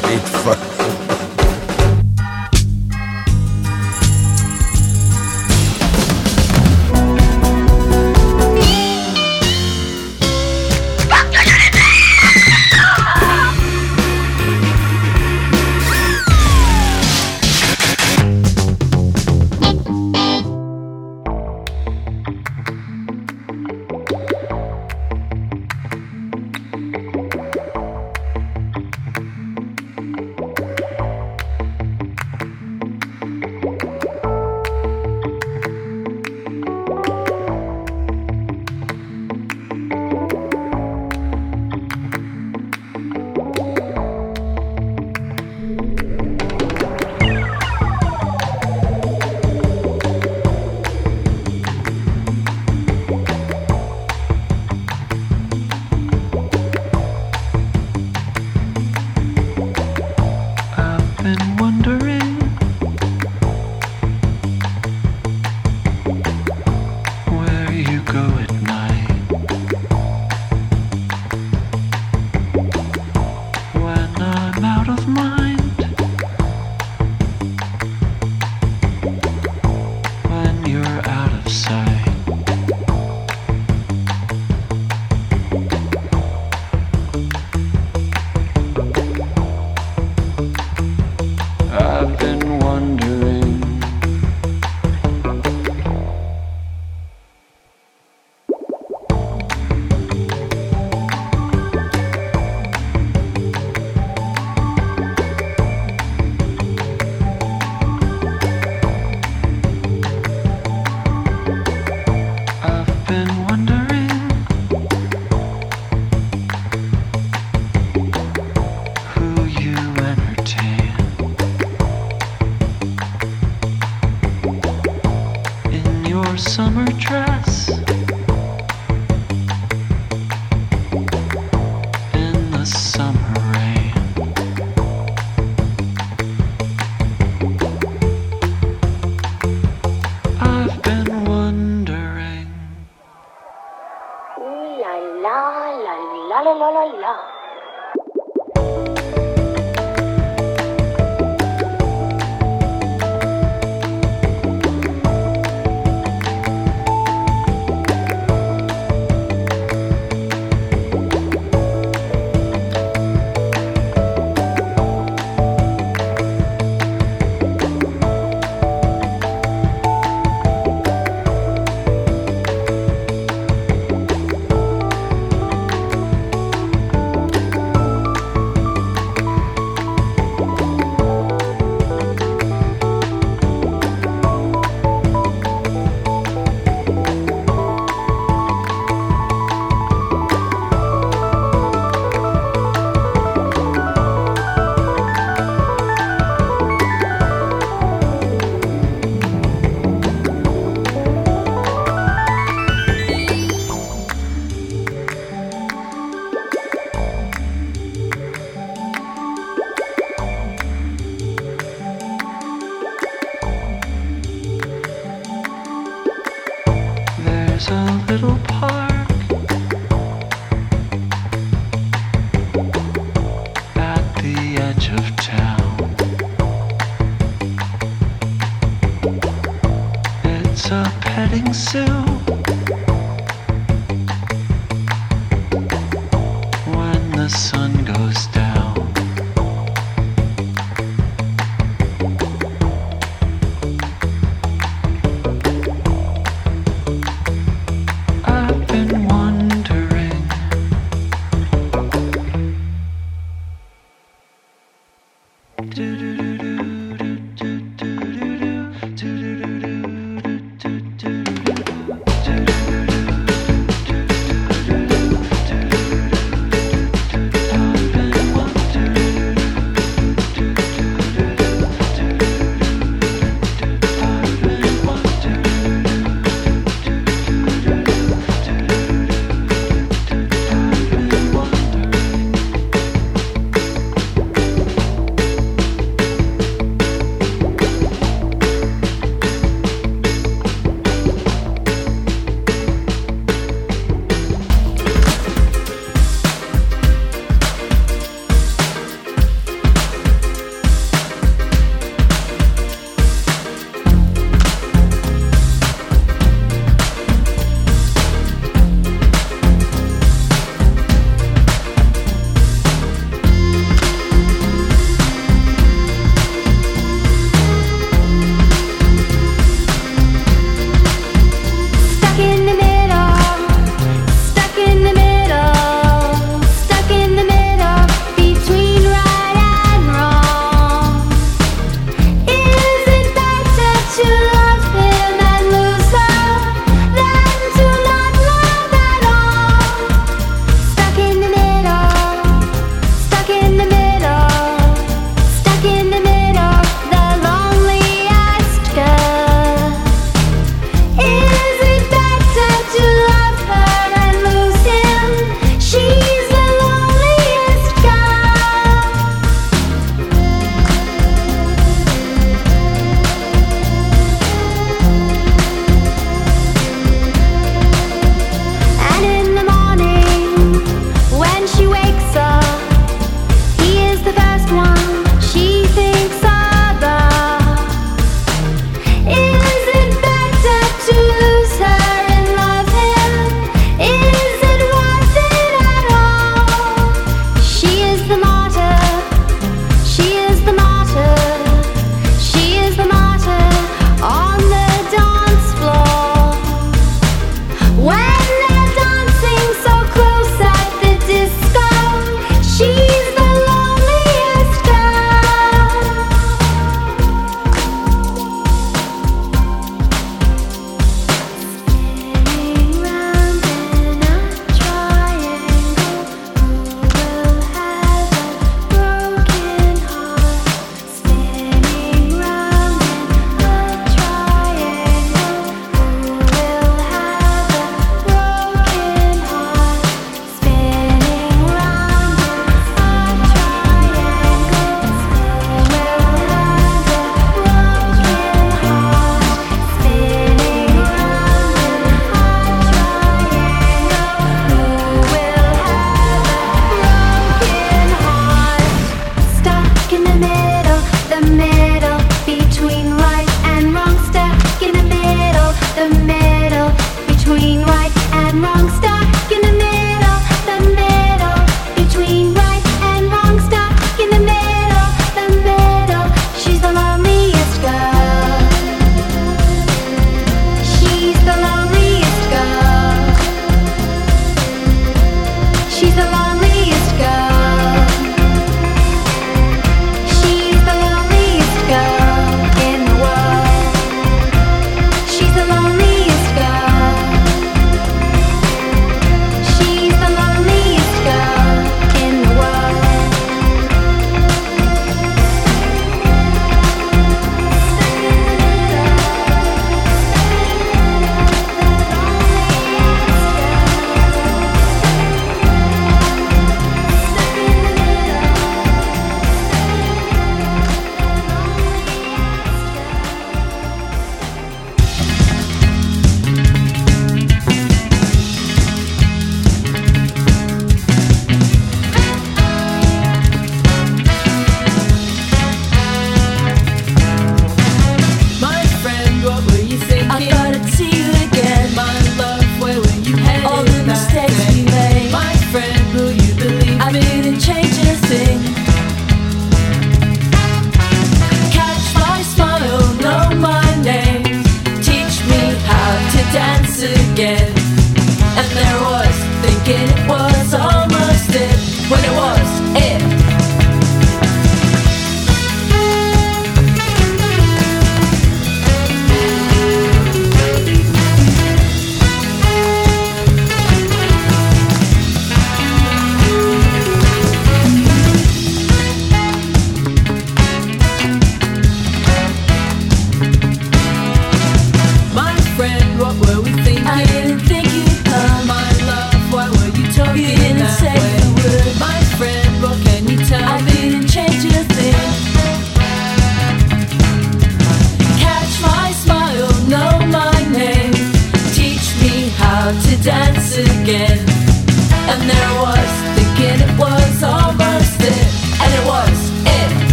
great fun.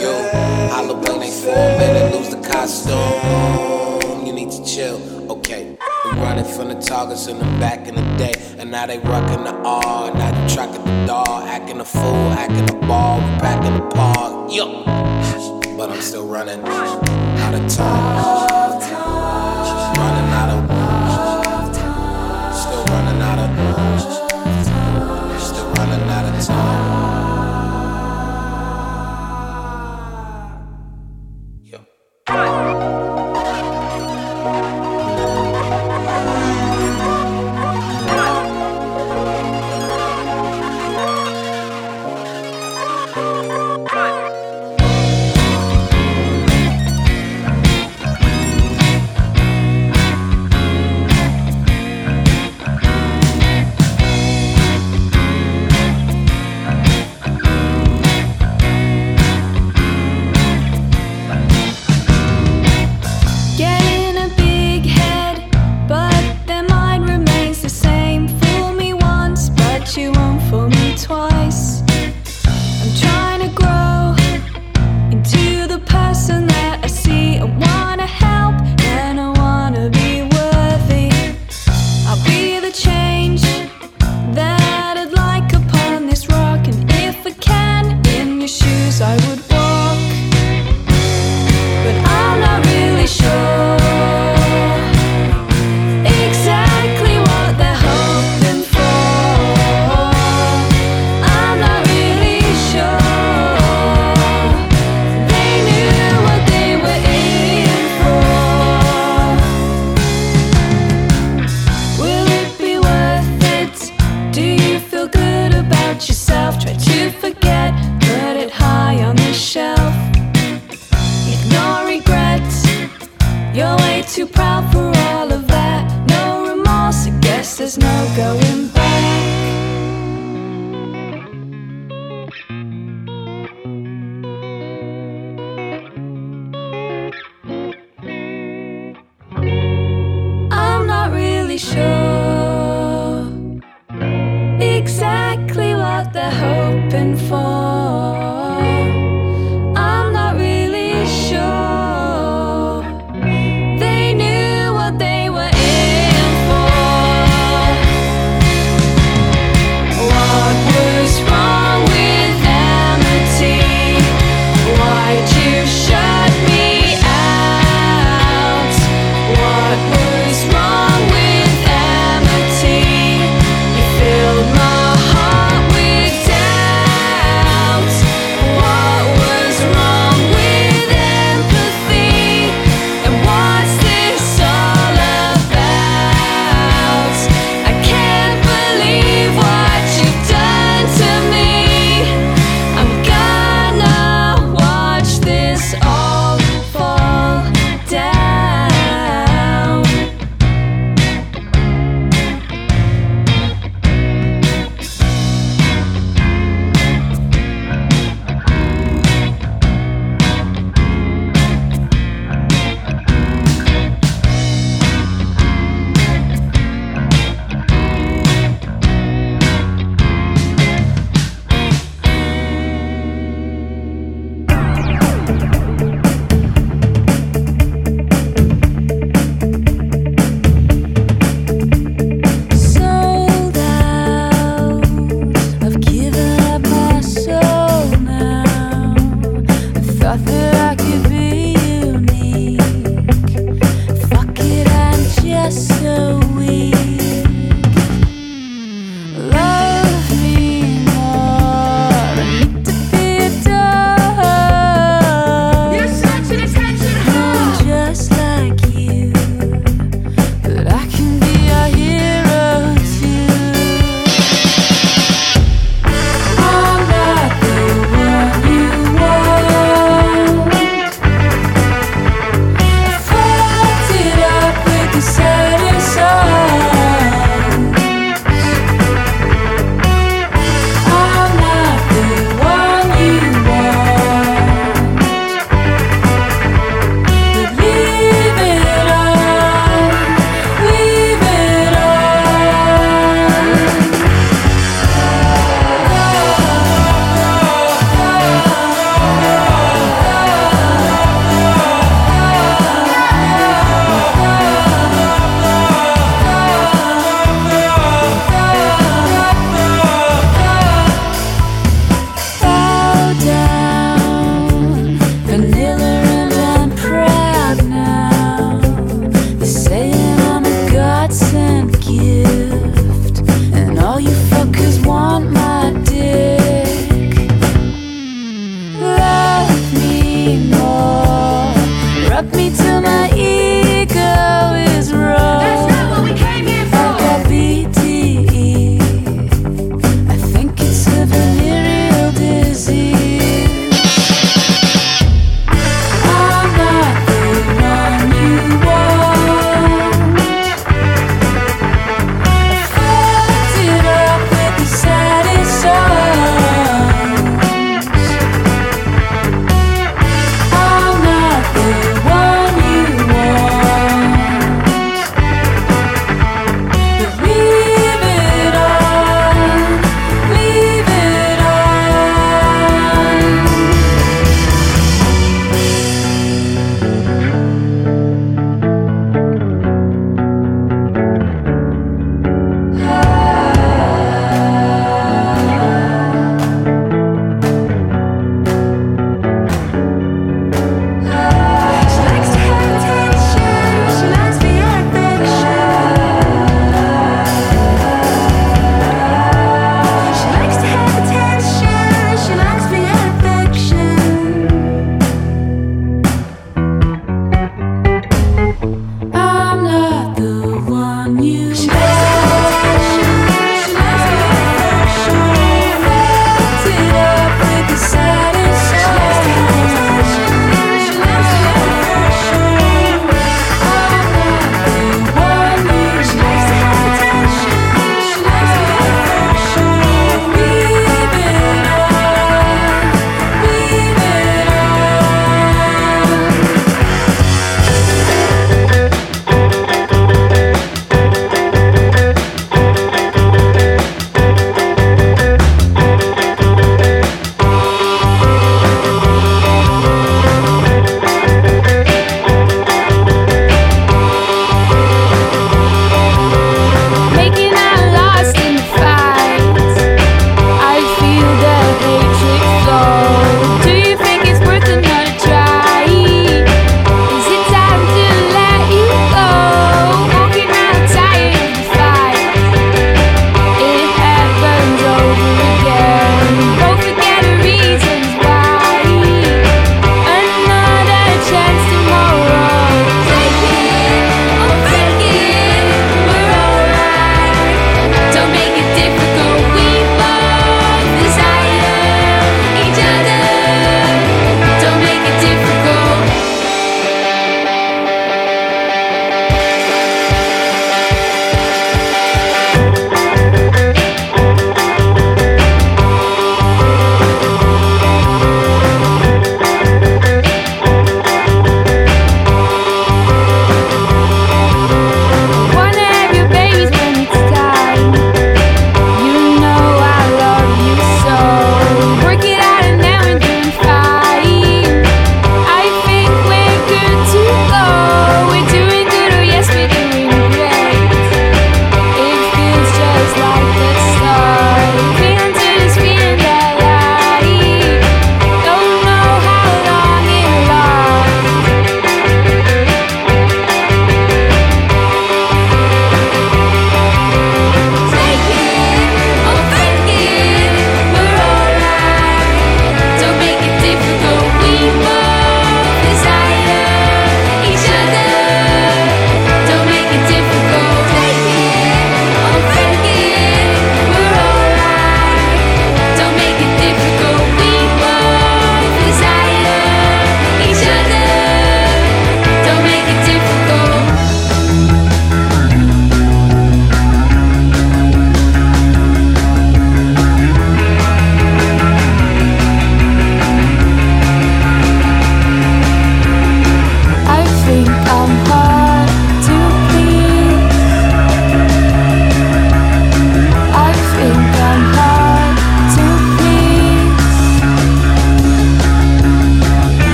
yo. Holla when they fall, lose the costume. You need to chill, okay. We running from the targets in the back in the day. And now they rockin' the R. Now they tracking the dog, actin' a fool, actin' a ball. We back in the park, yo. But I'm still running out of time.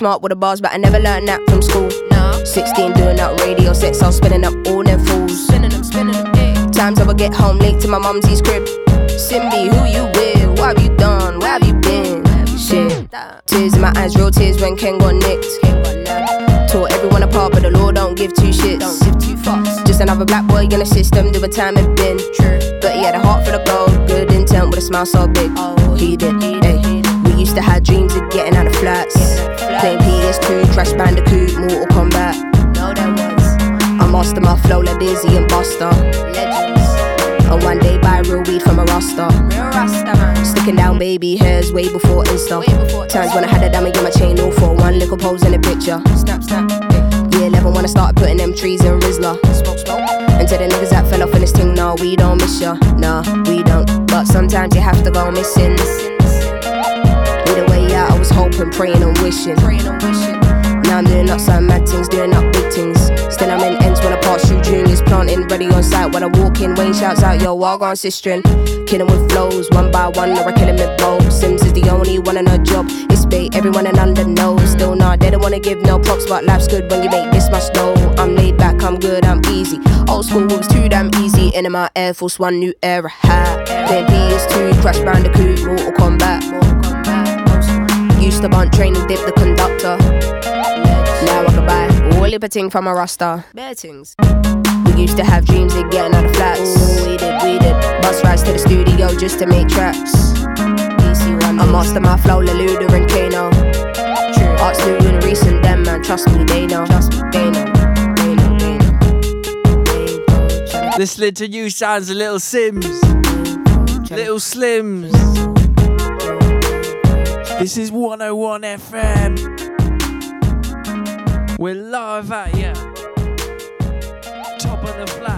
Smart with the bars, but I never learned that from school. No. 16 doing up radio sets, I was spinning up all them fools. Spinning them, spinning them. Times I would get home late to my mumsy's crib. Simbi, who you with? What have you done? Where have you been? Shit. Tears in my eyes, real tears when Ken got nicked. Tore everyone apart, but the law don't give two shits. Don't give two fucks. Just another black boy in the system, do a time and bin. True. But he had a heart for the gold, good intent with a smile so big. Oh, he did. Used to have dreams of getting out of flats. Playing PS2, Crash Bandicoot, Mortal Kombat. I master my flow like Dizzee and Busta. And one day buy real weed from a Rasta. Sticking down baby hairs way before Insta. Times when I had a dummy in my chain, all for one little pose in the picture. Snap, snap. Yeah, 11 when I started putting them trees in Rizla. Smoke. And to the niggas that fell off in this thing, no, we don't miss ya. Nah, we don't. But sometimes you have to go missing. Either way out, I was hoping, praying and wishing. Praying and wishing. Now I'm doing up some mad things, doing up big things. Still I'm in ends when I pass through juniors, planting, ready on site. When I walk in, Wayne shouts out, yo, walk on sistering. Killing with flows, one by one, or I kill him with bows. Sims is the only one in a job. It's bait, everyone in under knows. Still not, they don't wanna give no props, but life's good when you make this much dough. I'm laid back, I'm good, I'm easy. Old school was too damn easy. In my Air Force One, new era hat. Then PS2, Crash Bandicoot, Mortal Kombat. Used to bunt training, dip the conductor. Now I can buy all the ting from a Rasta. Bare things. We used to have dreams of getting out of flats. Ooh, we did, we did. Bus rides to the studio just to make tracks. I master my flow, Leluda and Kano. Arts new and recent, them man, trust me, they know. Trust me, they know. They know, they know. They know. Listening to you sounds a little Sims. Little Slims. This is 101 FM. We're live at ya. Top of the flats.